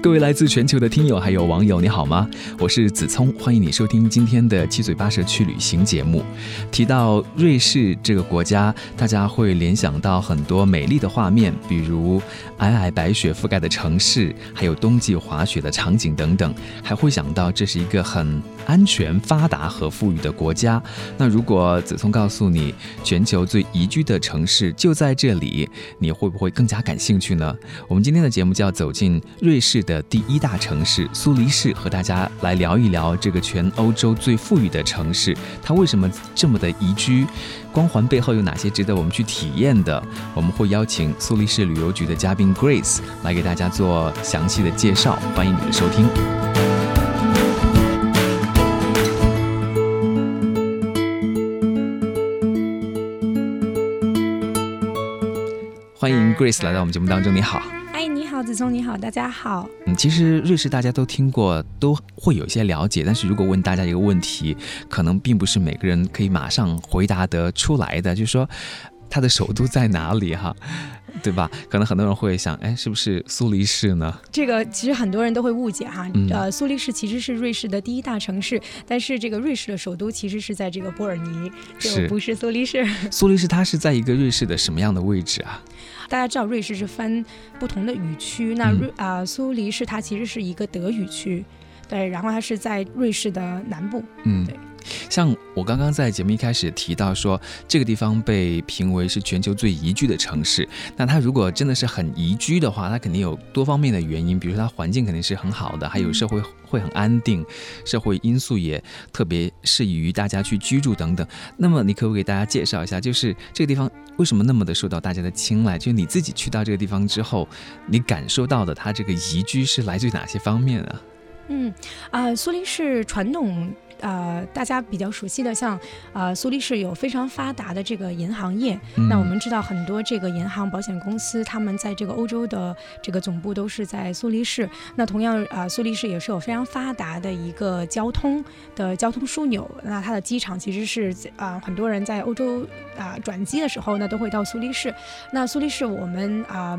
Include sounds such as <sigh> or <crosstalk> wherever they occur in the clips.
各位来自全球的听友还有网友，你好吗？我是子聪，欢迎你收听今天的七嘴八舌去旅行节目。提到瑞士这个国家，大家会联想到很多美丽的画面，比如皑皑白雪覆盖的城市，还有冬季滑雪的场景等等，还会想到这是一个很安全、发达和富裕的国家。那如果子聪告诉你，全球最宜居的城市就在这里，你会不会更加感兴趣呢？我们今天的节目就要走进瑞士。的第一大城市苏黎世，和大家来聊一聊这个全欧洲最富裕的城市，它为什么这么的宜居？光环背后有哪些值得我们去体验的？我们会邀请苏黎世旅游局的嘉宾 Grace 来给大家做详细的介绍，欢迎你的收听。Grace 来到我们节目当中，你好。哎，你好子聪你好，大家好。嗯，其实瑞士大家都听过，都会有一些了解。但是如果问大家一个问题，可能并不是每个人可以马上回答得出来的，就是说它的首都在哪里？哈，<laughs> 对吧？可能很多人会想，哎，是不是苏黎世呢？这个其实很多人都会误解哈。呃，苏黎世其实是瑞士的第一大城市，但是这个瑞士的首都其实是在这个波尔尼，就不是苏黎世。<laughs> 苏黎世它是在一个瑞士的什么样的位置啊？大家知道瑞士是分不同的语区，那瑞啊苏黎世它其实是一个德语区，对，然后它是在瑞士的南部，嗯，对。像我刚刚在节目一开始提到说，这个地方被评为是全球最宜居的城市。那它如果真的是很宜居的话，它肯定有多方面的原因，比如说它环境肯定是很好的，还有社会会很安定，社会因素也特别适宜于大家去居住等等。那么你可不可以给大家介绍一下，就是这个地方为什么那么的受到大家的青睐？就你自己去到这个地方之后，你感受到的它这个宜居是来自于哪些方面啊？嗯啊，苏黎世传统。呃，大家比较熟悉的，像呃，苏黎世有非常发达的这个银行业。那我们知道很多这个银行、保险公司，他们在这个欧洲的这个总部都是在苏黎世。那同样啊，苏黎世也是有非常发达的一个交通的交通枢纽。那它的机场其实是啊，很多人在欧洲啊转机的时候呢，都会到苏黎世。那苏黎世我们啊。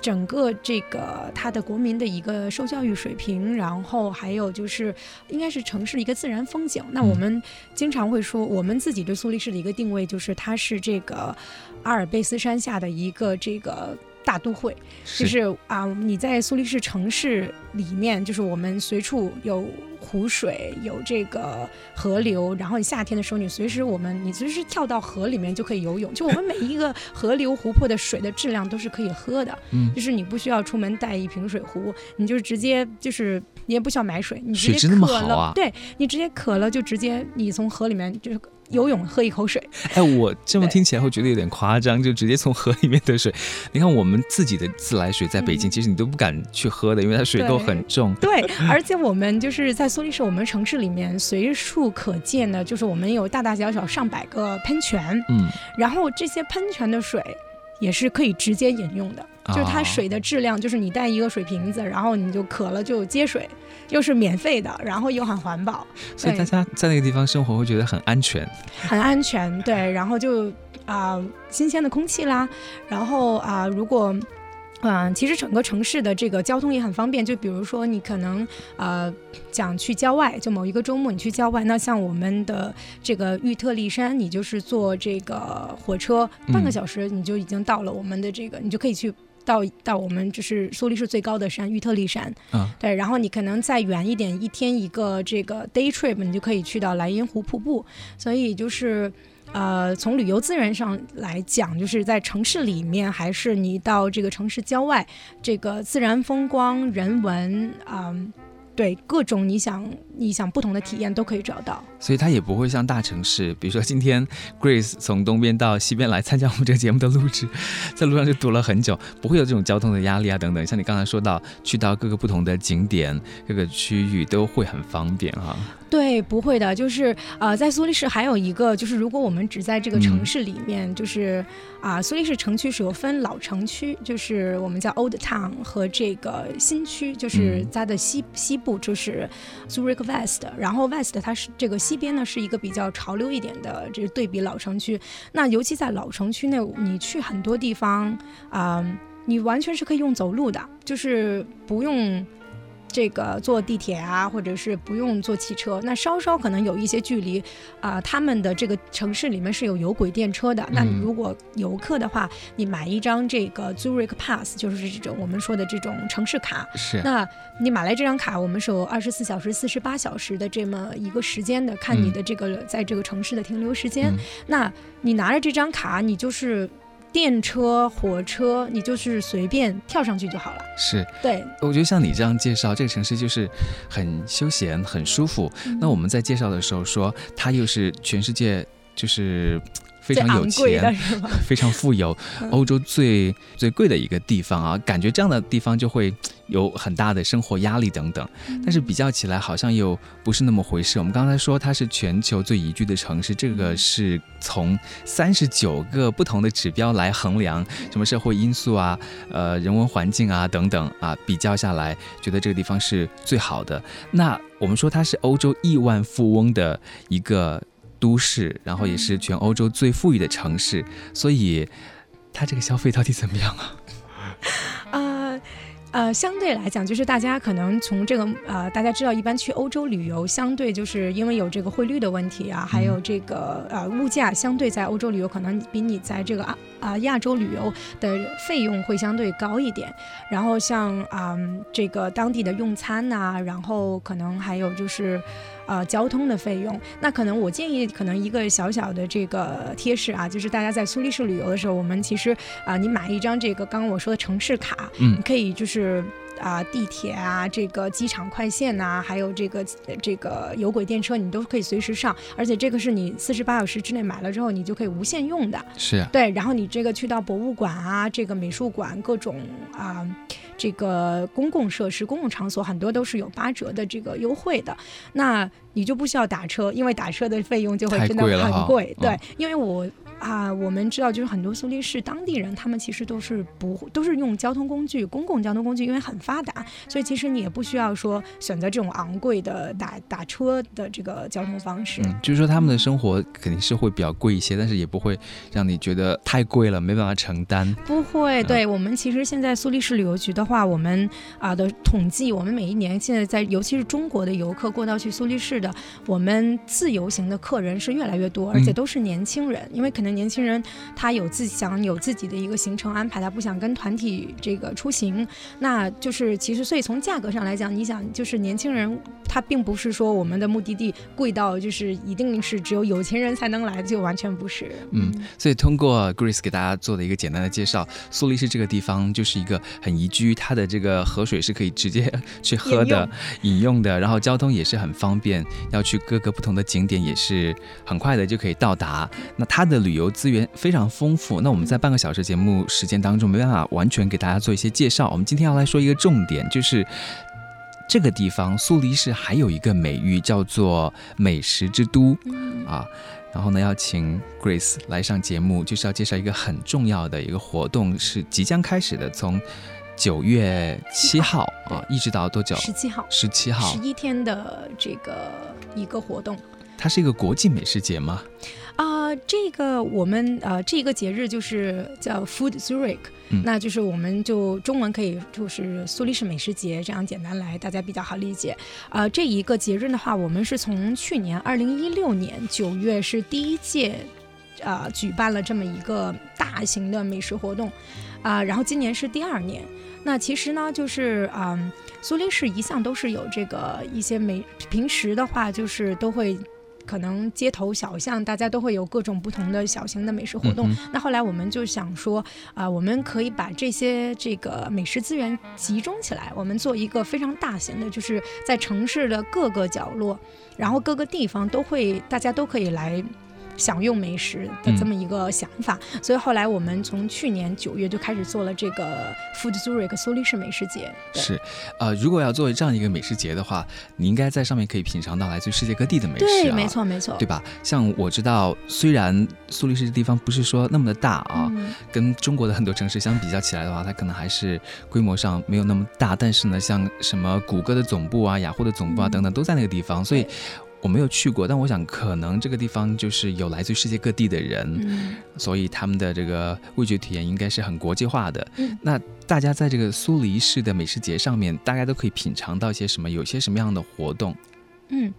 整个这个它的国民的一个受教育水平，然后还有就是应该是城市的一个自然风景。那我们经常会说，我们自己对苏黎世的一个定位就是它是这个阿尔卑斯山下的一个这个。大都会，就是啊，你在苏黎世城市里面，就是我们随处有湖水，有这个河流，然后你夏天的时候，你随时我们你随时跳到河里面就可以游泳，就我们每一个河流湖泊的水的质量都是可以喝的，嗯，就是你不需要出门带一瓶水壶，你就直接就是你也不需要买水，你直接渴了，对你直接渴了就直接你从河里面就是。游泳喝一口水，哎，我这么听起来会觉得有点夸张，就直接从河里面的水。你看我们自己的自来水在北京，其实你都不敢去喝的，因为它水垢很重。<laughs> 对，而且我们就是在苏黎世，我们城市里面随处可见的，就是我们有大大小小上百个喷泉，嗯，然后这些喷泉的水也是可以直接饮用的。就是它水的质量，就是你带一个水瓶子，然后你就渴了就接水，又是免费的，然后又很环保，所以大家在那个地方生活会觉得很安全，很安全，对，然后就啊新鲜的空气啦，然后啊如果。嗯，其实整个城市的这个交通也很方便。就比如说，你可能呃想去郊外，就某一个周末你去郊外，那像我们的这个玉特丽山，你就是坐这个火车半个小时，你就已经到了我们的这个，你就可以去到到我们就是苏黎世最高的山玉特丽山。嗯，对。然后你可能再远一点，一天一个这个 day trip，你就可以去到莱茵湖瀑布。所以就是。呃，从旅游资源上来讲，就是在城市里面，还是你到这个城市郊外，这个自然风光、人文啊，对各种你想你想不同的体验都可以找到。所以它也不会像大城市，比如说今天 Grace 从东边到西边来参加我们这个节目的录制，<laughs> 在路上就堵了很久，不会有这种交通的压力啊等等。像你刚才说到，去到各个不同的景点、各个区域都会很方便哈。对，不会的，就是呃，在苏黎世还有一个，就是如果我们只在这个城市里面，就是啊，苏黎世城区是有分老城区，就是我们叫 Old Town 和这个新区，就是它的西西部就是 Zurich West，然后 West 它是这个西边呢是一个比较潮流一点的，这对比老城区。那尤其在老城区内，你去很多地方啊，你完全是可以用走路的，就是不用。这个坐地铁啊，或者是不用坐汽车，那稍稍可能有一些距离，啊，他们的这个城市里面是有有轨电车的。那如果游客的话，你买一张这个 Zurich Pass，就是这种我们说的这种城市卡。是。那你买来这张卡，我们是有二十四小时、四十八小时的这么一个时间的，看你的这个在这个城市的停留时间。那你拿着这张卡，你就是。电车、火车，你就是随便跳上去就好了。是，对。我觉得像你这样介绍这个城市，就是很休闲、很舒服。那我们在介绍的时候说，它又是全世界就是。非常有钱，<laughs> 非常富有，欧洲最最贵的一个地方啊！感觉这样的地方就会有很大的生活压力等等。但是比较起来，好像又不是那么回事。我们刚才说它是全球最宜居的城市，这个是从三十九个不同的指标来衡量，什么社会因素啊、呃人文环境啊等等啊，比较下来，觉得这个地方是最好的。那我们说它是欧洲亿万富翁的一个。都市，然后也是全欧洲最富裕的城市，所以它这个消费到底怎么样啊？啊。<laughs> 呃，相对来讲，就是大家可能从这个呃，大家知道，一般去欧洲旅游，相对就是因为有这个汇率的问题啊，还有这个呃物价，相对在欧洲旅游可能比你在这个啊啊亚洲旅游的费用会相对高一点。然后像啊这个当地的用餐呐，然后可能还有就是呃交通的费用。那可能我建议，可能一个小小的这个贴士啊，就是大家在苏黎世旅游的时候，我们其实啊，你买一张这个刚刚我说的城市卡，嗯，你可以就是。是啊，地铁啊，这个机场快线呐，还有这个这个有轨电车，你都可以随时上，而且这个是你四十八小时之内买了之后，你就可以无限用的。是，对。然后你这个去到博物馆啊，这个美术馆，各种啊，这个公共设施、公共场所，很多都是有八折的这个优惠的。那你就不需要打车，因为打车的费用就会真的很贵。对，因为我。啊，我们知道，就是很多苏黎世当地人，他们其实都是不都是用交通工具，公共交通工具，因为很发达，所以其实你也不需要说选择这种昂贵的打打车的这个交通方式。嗯，就是说他们的生活肯定是会比较贵一些，但是也不会让你觉得太贵了，没办法承担。不会，对我们其实现在苏黎世旅游局的话，我们啊的统计，我们每一年现在在，尤其是中国的游客过到去苏黎世的，我们自由行的客人是越来越多，而且都是年轻人，因为可能。年轻人他有自己想有自己的一个行程安排，他不想跟团体这个出行，那就是其实所以从价格上来讲，你想就是年轻人他并不是说我们的目的地贵到就是一定是只有有钱人才能来，就完全不是。嗯，所以通过 Grace 给大家做的一个简单的介绍，苏黎世这个地方就是一个很宜居，它的这个河水是可以直接 <laughs> 去喝的、饮用的，然后交通也是很方便，要去各个不同的景点也是很快的就可以到达。那它的旅游资源非常丰富，那我们在半个小时节目时间当中没办法完全给大家做一些介绍。我们今天要来说一个重点，就是这个地方苏黎世还有一个美誉叫做美食之都啊。然后呢，要请 Grace 来上节目，就是要介绍一个很重要的一个活动，是即将开始的，从九月七号啊一直到多久？十七号。十七号。十一天的这个一个活动。它是一个国际美食节吗？啊，这个我们呃，这个节日就是叫 Food Zurich，那就是我们就中文可以就是苏黎世美食节这样简单来，大家比较好理解。啊，这一个节日的话，我们是从去年二零一六年九月是第一届，啊，举办了这么一个大型的美食活动，啊，然后今年是第二年。那其实呢，就是啊，苏黎世一向都是有这个一些美，平时的话就是都会。可能街头小巷大家都会有各种不同的小型的美食活动。那后来我们就想说，啊，我们可以把这些这个美食资源集中起来，我们做一个非常大型的，就是在城市的各个角落，然后各个地方都会，大家都可以来。享用美食的这么一个想法，所以后来我们从去年九月就开始做了这个 Food Zurich 苏黎世美食节。是，呃，如果要做这样一个美食节的话，你应该在上面可以品尝到来自于世界各地的美食。对，没错，没错，对吧？像我知道，虽然苏黎世这地方不是说那么的大啊，跟中国的很多城市相比较起来的话，它可能还是规模上没有那么大。但是呢，像什么谷歌的总部啊、雅虎的总部啊等等，都在那个地方，所以。我没有去过，但我想可能这个地方就是有来自世界各地的人，所以他们的这个味觉体验应该是很国际化的。那大家在这个苏黎世的美食节上面，大家都可以品尝到一些什么？有些什么样的活动？嗯。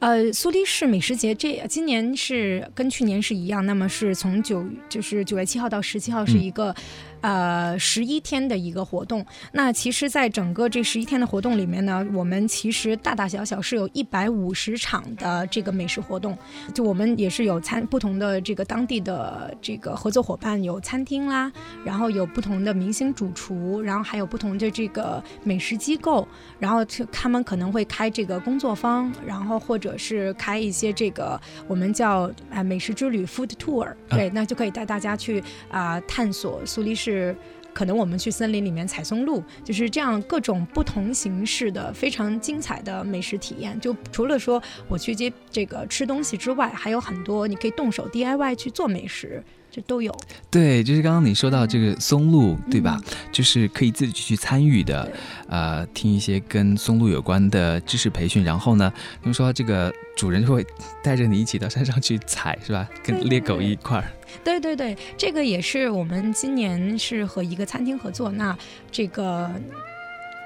呃，苏黎世美食节这今年是跟去年是一样，那么是从九就是九月七号到十七号是一个呃十一天的一个活动。那其实，在整个这十一天的活动里面呢，我们其实大大小小是有一百五十场的这个美食活动。就我们也是有餐不同的这个当地的这个合作伙伴，有餐厅啦，然后有不同的明星主厨，然后还有不同的这个美食机构，然后他们可能会开这个工作坊，然后或者。是开一些这个我们叫啊美食之旅 food tour，对，那就可以带大家去啊探索苏黎世，可能我们去森林里面采松露，就是这样各种不同形式的非常精彩的美食体验。就除了说我去接这个吃东西之外，还有很多你可以动手 DIY 去做美食。这都有，对，就是刚刚你说到这个松露，对吧？就是可以自己去参与的，呃，听一些跟松露有关的知识培训，然后呢，听说这个主人就会带着你一起到山上去采，是吧？跟猎狗一块儿。对对对，这个也是我们今年是和一个餐厅合作，那这个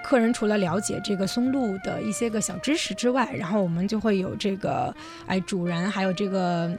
客人除了了解这个松露的一些个小知识之外，然后我们就会有这个，哎，主人还有这个。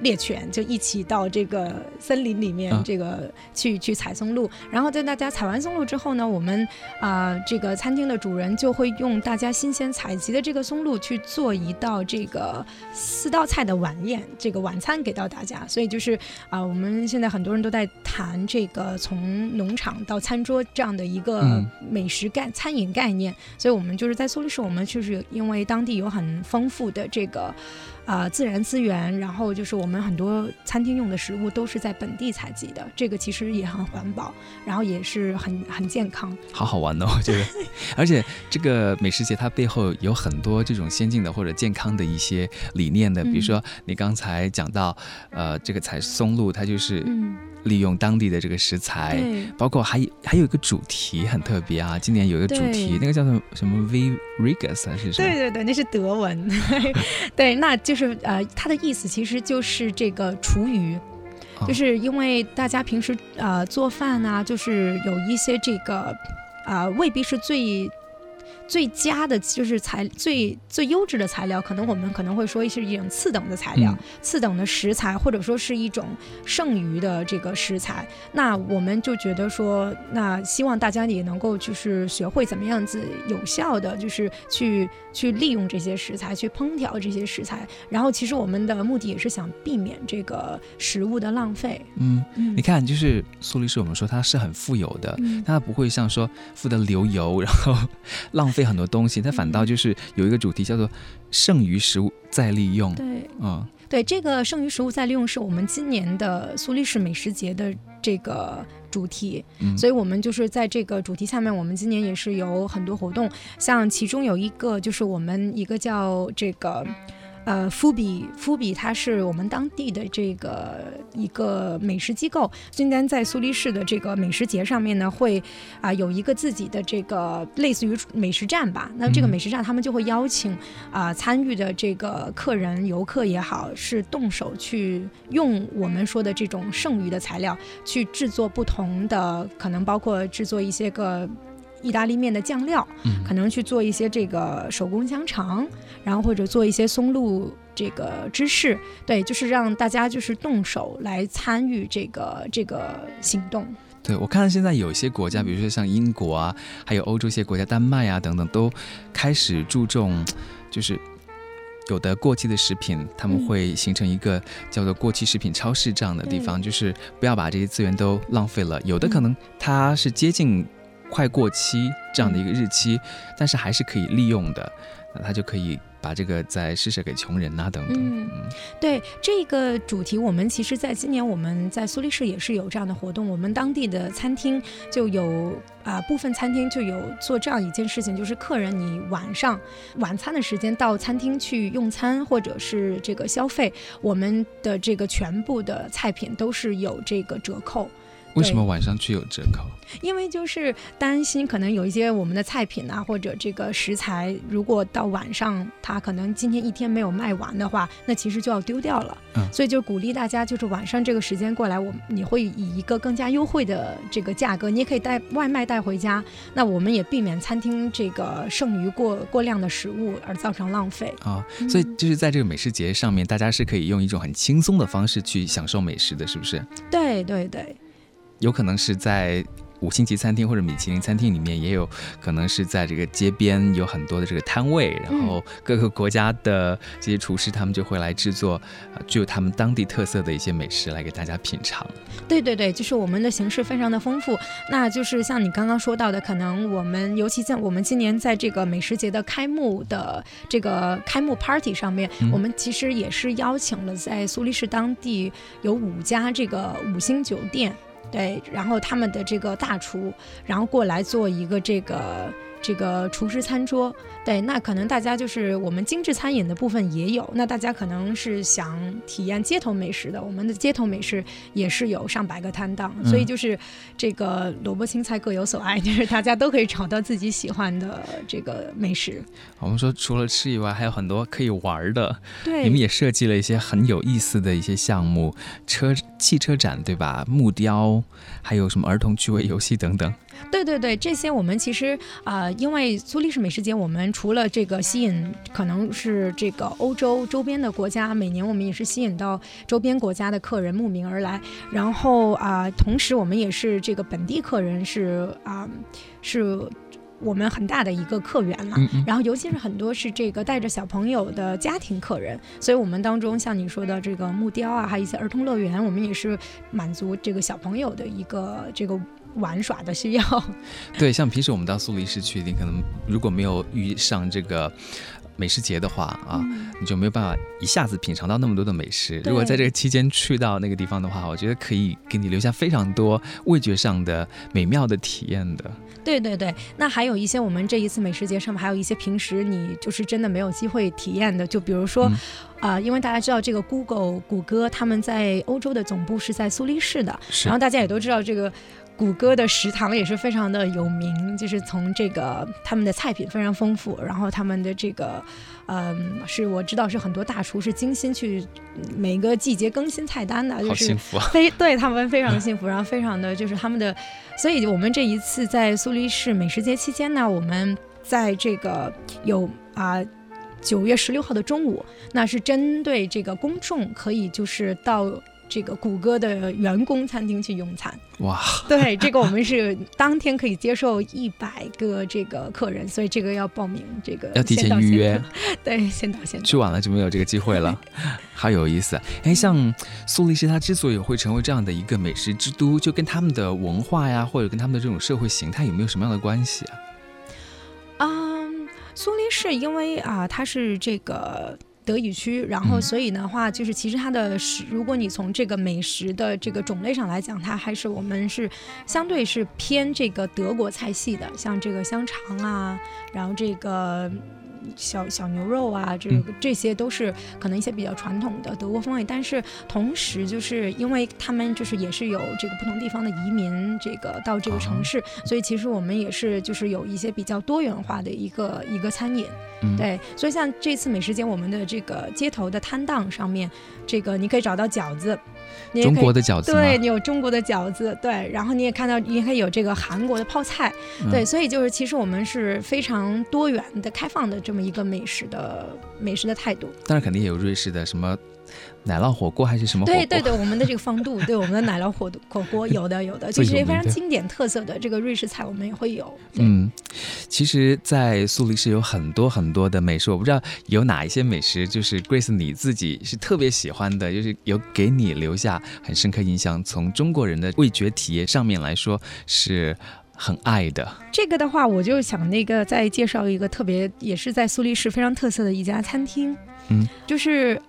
猎犬就一起到这个森林里面，这个去去采松露。然后在大家采完松露之后呢，我们啊这个餐厅的主人就会用大家新鲜采集的这个松露去做一道这个四道菜的晚宴，这个晚餐给到大家。所以就是啊，我们现在很多人都在谈这个从农场到餐桌这样的一个美食概餐饮概念。所以我们就是在苏黎世，我们就是因为当地有很丰富的这个。啊，自然资源，然后就是我们很多餐厅用的食物都是在本地采集的，这个其实也很环保，然后也是很很健康，好好玩哦，我觉得。而且这个美食节它背后有很多这种先进的或者健康的一些理念的，比如说你刚才讲到，呃，这个采松露，它就是。利用当地的这个食材，包括还还有一个主题很特别啊！今年有一个主题，那个叫做什么 V Regus 还是什么？对对对，那是德文。<laughs> 对，那就是呃，它的意思其实就是这个厨余，就是因为大家平时呃做饭啊，就是有一些这个啊未必是最。最佳的就是材最最优质的材料，可能我们可能会说是一种次等的材料、次等的食材，或者说是一种剩余的这个食材。那我们就觉得说，那希望大家也能够就是学会怎么样子有效的，就是去去利用这些食材，去烹调这些食材。然后，其实我们的目的也是想避免这个食物的浪费。嗯，你看，就是苏黎世，我们说他是很富有的，他不会像说富的流油，然后 <laughs> 浪。费很多东西，它反倒就是有一个主题叫做“剩余食物再利用”。对，嗯，对，这个“剩余食物再利用”是我们今年的苏黎世美食节的这个主题，所以我们就是在这个主题下面，我们今年也是有很多活动，像其中有一个就是我们一个叫这个。呃，夫比夫比，它是我们当地的这个一个美食机构。今天在苏黎世的这个美食节上面呢，会啊有一个自己的这个类似于美食站吧。那这个美食站，他们就会邀请啊参与的这个客人、游客也好，是动手去用我们说的这种剩余的材料去制作不同的，可能包括制作一些个。意大利面的酱料，可能去做一些这个手工香肠，然后或者做一些松露这个芝士，对，就是让大家就是动手来参与这个这个行动。对我看到现在有一些国家，比如说像英国啊，还有欧洲一些国家，丹麦啊等等，都开始注重就是。有的过期的食品，他们会形成一个叫做过期食品超市这样的地方，就是不要把这些资源都浪费了。有的可能它是接近快过期这样的一个日期，但是还是可以利用的，那他就可以。把这个再施舍给穷人呐，等等。嗯，对这个主题，我们其实在今年我们在苏黎世也是有这样的活动。我们当地的餐厅就有啊，部分餐厅就有做这样一件事情，就是客人你晚上晚餐的时间到餐厅去用餐或者是这个消费，我们的这个全部的菜品都是有这个折扣。为什么晚上去有折扣？因为就是担心可能有一些我们的菜品啊，或者这个食材，如果到晚上它可能今天一天没有卖完的话，那其实就要丢掉了。嗯，所以就鼓励大家就是晚上这个时间过来，我你会以一个更加优惠的这个价格，你也可以带外卖带回家。那我们也避免餐厅这个剩余过过量的食物而造成浪费啊。所以就是在这个美食节上面，大家是可以用一种很轻松的方式去享受美食的，是不是？对对对。有可能是在五星级餐厅或者米其林餐厅里面，也有可能是在这个街边有很多的这个摊位，然后各个国家的这些厨师他们就会来制作具有他们当地特色的一些美食来给大家品尝。对对对，就是我们的形式非常的丰富。那就是像你刚刚说到的，可能我们尤其在我们今年在这个美食节的开幕的这个开幕 party 上面，我们其实也是邀请了在苏黎世当地有五家这个五星酒店。对，然后他们的这个大厨，然后过来做一个这个。这个厨师餐桌，对，那可能大家就是我们精致餐饮的部分也有，那大家可能是想体验街头美食的，我们的街头美食也是有上百个摊档，所以就是这个萝卜青菜各有所爱，<laughs> 就是大家都可以找到自己喜欢的这个美食。我们说除了吃以外，还有很多可以玩的，对，你们也设计了一些很有意思的一些项目，车汽车展对吧？木雕，还有什么儿童趣味游戏等等。对对对，这些我们其实啊，因为苏黎世美食节，我们除了这个吸引可能是这个欧洲周边的国家，每年我们也是吸引到周边国家的客人慕名而来，然后啊，同时我们也是这个本地客人是啊，是我们很大的一个客源了。然后尤其是很多是这个带着小朋友的家庭客人，所以我们当中像你说的这个木雕啊，还有一些儿童乐园，我们也是满足这个小朋友的一个这个。玩耍的需要，<laughs> 对，像平时我们到苏黎世去，你可能如果没有遇上这个美食节的话啊，你就没有办法一下子品尝到那么多的美食。如果在这个期间去到那个地方的话，我觉得可以给你留下非常多味觉上的美妙的体验的。对对对，那还有一些我们这一次美食节上面还有一些平时你就是真的没有机会体验的，就比如说，啊，因为大家知道这个 Google 谷歌他们在欧洲的总部是在苏黎世的，然后大家也都知道这个。谷歌的食堂也是非常的有名，就是从这个他们的菜品非常丰富，然后他们的这个，嗯，是我知道是很多大厨是精心去每个季节更新菜单的，就是 <laughs> 非对他们非常幸福，然后非常的就是他们的，所以我们这一次在苏黎世美食节期间呢，我们在这个有啊九月十六号的中午，那是针对这个公众可以就是到。这个谷歌的员工餐厅去用餐哇，<laughs> 对，这个我们是当天可以接受一百个这个客人，所以这个要报名，这个要提前预约，<laughs> 对，先到先到，去晚了就没有这个机会了，<laughs> 好有意思。哎，像苏黎世，它之所以会成为这样的一个美食之都，就跟他们的文化呀，或者跟他们的这种社会形态有没有什么样的关系啊？嗯，苏黎世因为啊，它是这个。德语区，然后所以的话，就是其实它的食，如果你从这个美食的这个种类上来讲，它还是我们是相对是偏这个德国菜系的，像这个香肠啊，然后这个。小小牛肉啊，这个这些都是可能一些比较传统的德国风味，但是同时就是因为他们就是也是有这个不同地方的移民，这个到这个城市，所以其实我们也是就是有一些比较多元化的一个一个餐饮，对，所以像这次美食节我们的这个街头的摊档上面，这个你可以找到饺子。中国的饺子，对你有中国的饺子，对，然后你也看到，你可以有这个韩国的泡菜，对，所以就是其实我们是非常多元的、开放的这么。么一个美食的美食的态度。当然，肯定也有瑞士的什么。奶酪火锅还是什么？对对对，我们的这个方度，<laughs> 对我们的奶酪火火锅有的有的，就是 <laughs> 非常经典特色的这个瑞士菜，我们也会有。嗯，其实，在苏黎世有很多很多的美食，我不知道有哪一些美食，就是 Grace 你自己是特别喜欢的，就是有给你留下很深刻印象。从中国人的味觉体验上面来说，是很爱的。这个的话，我就想那个再介绍一个特别，也是在苏黎世非常特色的一家餐厅。嗯，就是。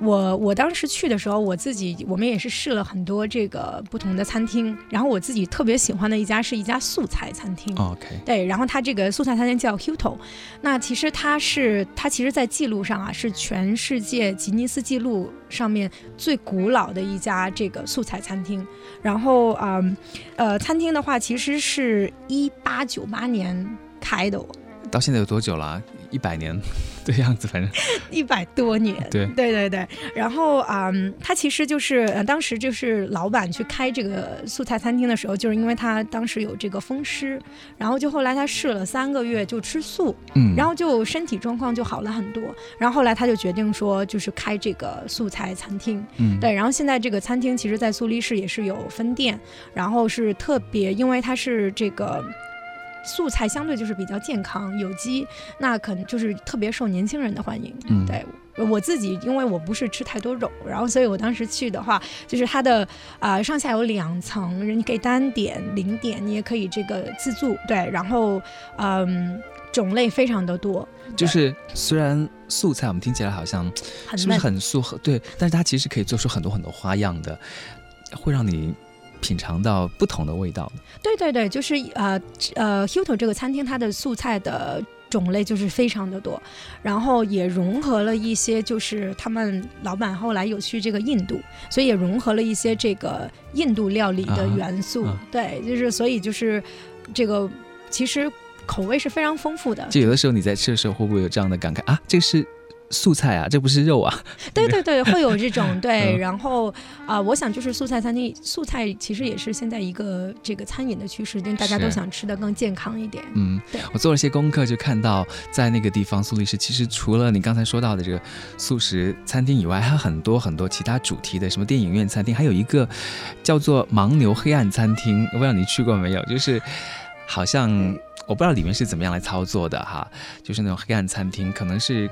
我我当时去的时候，我自己我们也是试了很多这个不同的餐厅，然后我自己特别喜欢的一家是一家素菜餐厅。OK，对，然后它这个素菜餐厅叫 Huto，那其实它是它其实在记录上啊是全世界吉尼斯纪录上面最古老的一家这个素菜餐厅。然后啊呃，餐厅的话其实是一八九八年开的，到现在有多久了？一百年 <laughs> 的样子，反正一百多年。<laughs> 对对对对。然后啊，他其实就是呃当时就是老板去开这个素菜餐厅的时候，就是因为他当时有这个风湿，然后就后来他试了三个月就吃素，嗯，然后就身体状况就好了很多。然后后来他就决定说，就是开这个素菜餐厅。嗯，对。然后现在这个餐厅其实，在苏黎世也是有分店，然后是特别，因为它是这个。素菜相对就是比较健康、有机，那可能就是特别受年轻人的欢迎。嗯，对我自己，因为我不是吃太多肉，然后所以我当时去的话，就是它的啊上下有两层，你可以单点、零点，你也可以这个自助。对，然后嗯，种类非常的多。就是虽然素菜我们听起来好像是不是很素，对，但是它其实可以做出很多很多花样的，会让你。品尝到不同的味道。对对对，就是呃呃，Huto 这个餐厅它的素菜的种类就是非常的多，然后也融合了一些，就是他们老板后来有去这个印度，所以也融合了一些这个印度料理的元素。对，就是所以就是这个其实口味是非常丰富的。就有的时候你在吃的时候会不会有这样的感慨啊？这是。素菜啊，这不是肉啊？对对对，会有这种 <laughs> 对。然后啊，我想就是素菜餐厅，素菜其实也是现在一个这个餐饮的趋势，因为大家都想吃的更健康一点。嗯，对。我做了些功课，就看到在那个地方苏黎世，其实除了你刚才说到的这个素食餐厅以外，还有很多很多其他主题的，什么电影院餐厅，还有一个叫做牦牛黑暗餐厅。我不知道你去过没有？就是好像我不知道里面是怎么样来操作的哈，就是那种黑暗餐厅，可能是。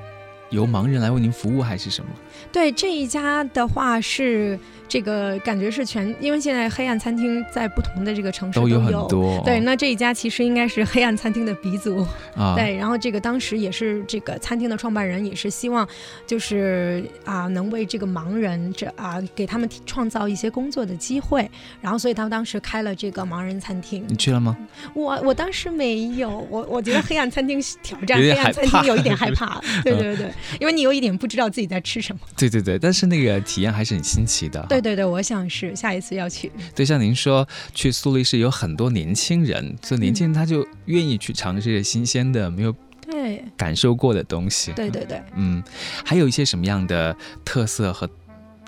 由盲人来为您服务还是什么？对这一家的话是这个感觉是全，因为现在黑暗餐厅在不同的这个城市都有很多。对，那这一家其实应该是黑暗餐厅的鼻祖啊。对，然后这个当时也是这个餐厅的创办人也是希望，就是啊能为这个盲人这啊给他们创造一些工作的机会，然后所以他们当时开了这个盲人餐厅。你去了吗？我我当时没有，我我觉得黑暗餐厅挑战黑暗餐厅有一点害怕。对 <laughs> 对对。因为你有一点不知道自己在吃什么，对对对，但是那个体验还是很新奇的。对对对，我想是下一次要去。对，像您说去苏黎世有很多年轻人，所以年轻人他就愿意去尝试新鲜的、没有对感受过的东西。对对对，嗯，还有一些什么样的特色和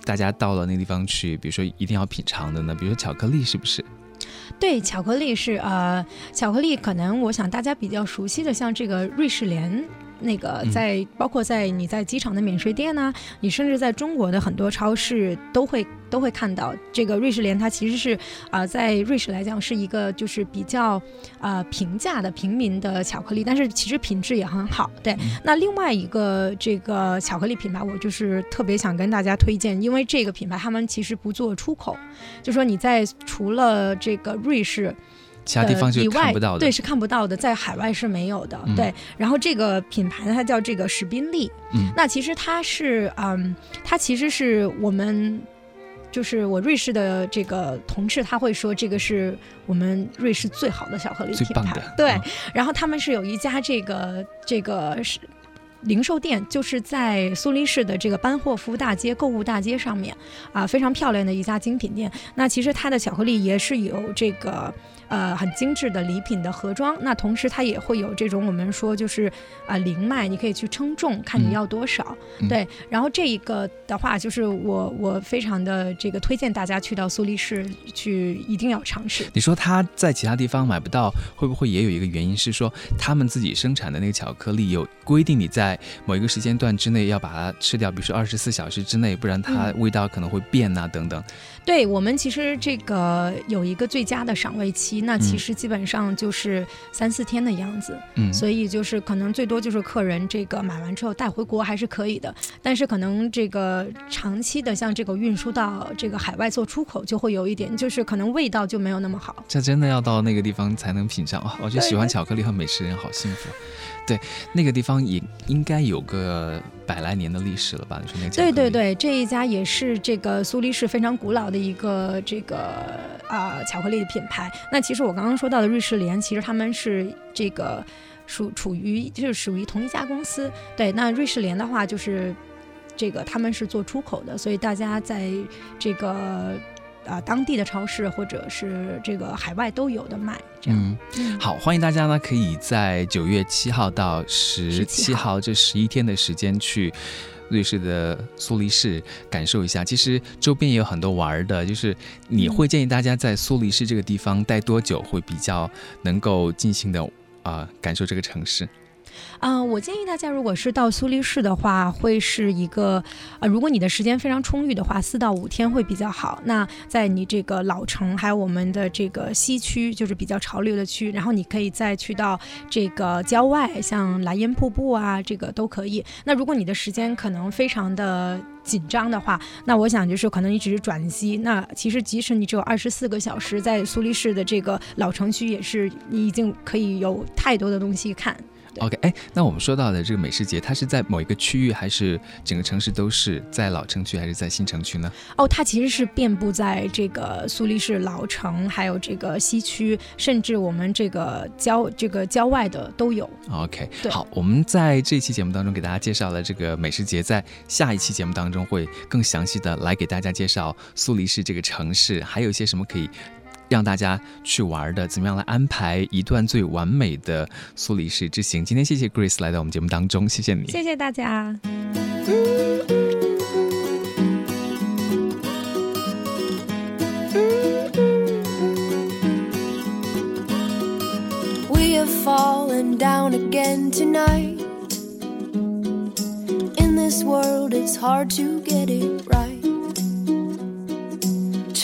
大家到了那个地方去，比如说一定要品尝的呢？比如说巧克力，是不是？对，巧克力是呃，巧克力可能我想大家比较熟悉的，像这个瑞士莲。那个在包括在你在机场的免税店呢，你甚至在中国的很多超市都会都会看到这个瑞士莲，它其实是啊，在瑞士来讲是一个就是比较啊平价的平民的巧克力，但是其实品质也很好。对，那另外一个这个巧克力品牌，我就是特别想跟大家推荐，因为这个品牌他们其实不做出口，就说你在除了这个瑞士。其他地方是看不到的，对，是看不到的，在海外是没有的，对。然后这个品牌呢，它叫这个史宾利，嗯，那其实它是，嗯，它其实是我们，就是我瑞士的这个同事，他会说这个是我们瑞士最好的巧克力品牌，对。然后他们是有一家这个这个是。零售店就是在苏黎世的这个班霍夫大街购物大街上面，啊，非常漂亮的一家精品店。那其实它的巧克力也是有这个呃很精致的礼品的盒装。那同时它也会有这种我们说就是啊零卖，你可以去称重，看你要多少。对，然后这一个的话，就是我我非常的这个推荐大家去到苏黎世去，一定要尝试。你说它在其他地方买不到，会不会也有一个原因是说他们自己生产的那个巧克力有规定，你在某一个时间段之内要把它吃掉，比如说二十四小时之内，不然它味道可能会变呐等等。对我们其实这个有一个最佳的赏味期，那其实基本上就是三四天的样子。嗯，所以就是可能最多就是客人这个买完之后带回国还是可以的，但是可能这个长期的像这个运输到这个海外做出口就会有一点，就是可能味道就没有那么好。这真的要到那个地方才能品尝啊！我觉得喜欢巧克力和美食的人好幸福。对，那个地方也应该有个百来年的历史了吧？你说那对对对，这一家也是这个苏黎世非常古老的一个这个啊巧克力的品牌。那其实我刚刚说到的瑞士莲，其实他们是这个属处于就是属于同一家公司。对，那瑞士莲的话就是这个他们是做出口的，所以大家在这个。啊，当地的超市或者是这个海外都有的卖，这样。好，欢迎大家呢，可以在九月七号到十七号这十一天的时间去瑞士的苏黎世感受一下。其实周边也有很多玩的，就是你会建议大家在苏黎世这个地方待多久会比较能够尽兴的啊感受这个城市。啊，我建议大家，如果是到苏黎世的话，会是一个，呃，如果你的时间非常充裕的话，四到五天会比较好。那在你这个老城，还有我们的这个西区，就是比较潮流的区，然后你可以再去到这个郊外，像蓝烟瀑布啊，这个都可以。那如果你的时间可能非常的紧张的话，那我想就是可能你只是转机。那其实即使你只有二十四个小时，在苏黎世的这个老城区，也是你已经可以有太多的东西看。OK，哎，那我们说到的这个美食节，它是在某一个区域，还是整个城市都是在老城区，还是在新城区呢？哦，它其实是遍布在这个苏黎世老城，还有这个西区，甚至我们这个郊这个郊外的都有。OK，好，我们在这期节目当中给大家介绍了这个美食节，在下一期节目当中会更详细的来给大家介绍苏黎世这个城市，还有一些什么可以。让大家去玩的，怎么样来安排一段最完美的苏黎世之行？今天谢谢 Grace 来到我们节目当中，谢谢你，谢谢大家。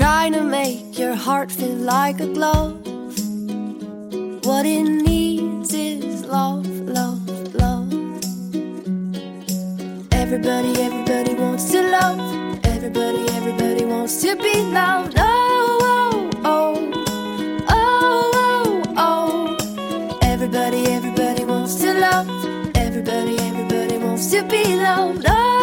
trying to make your heart feel like a glove. What it needs is love, love, love. Everybody, everybody wants to love. Everybody, everybody wants to be loved. Oh, oh, oh, oh, oh, oh. Everybody, everybody wants to love. Everybody, everybody wants to be loved. Oh,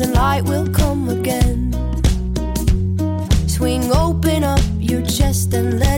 and light will come again. Swing open up your chest and let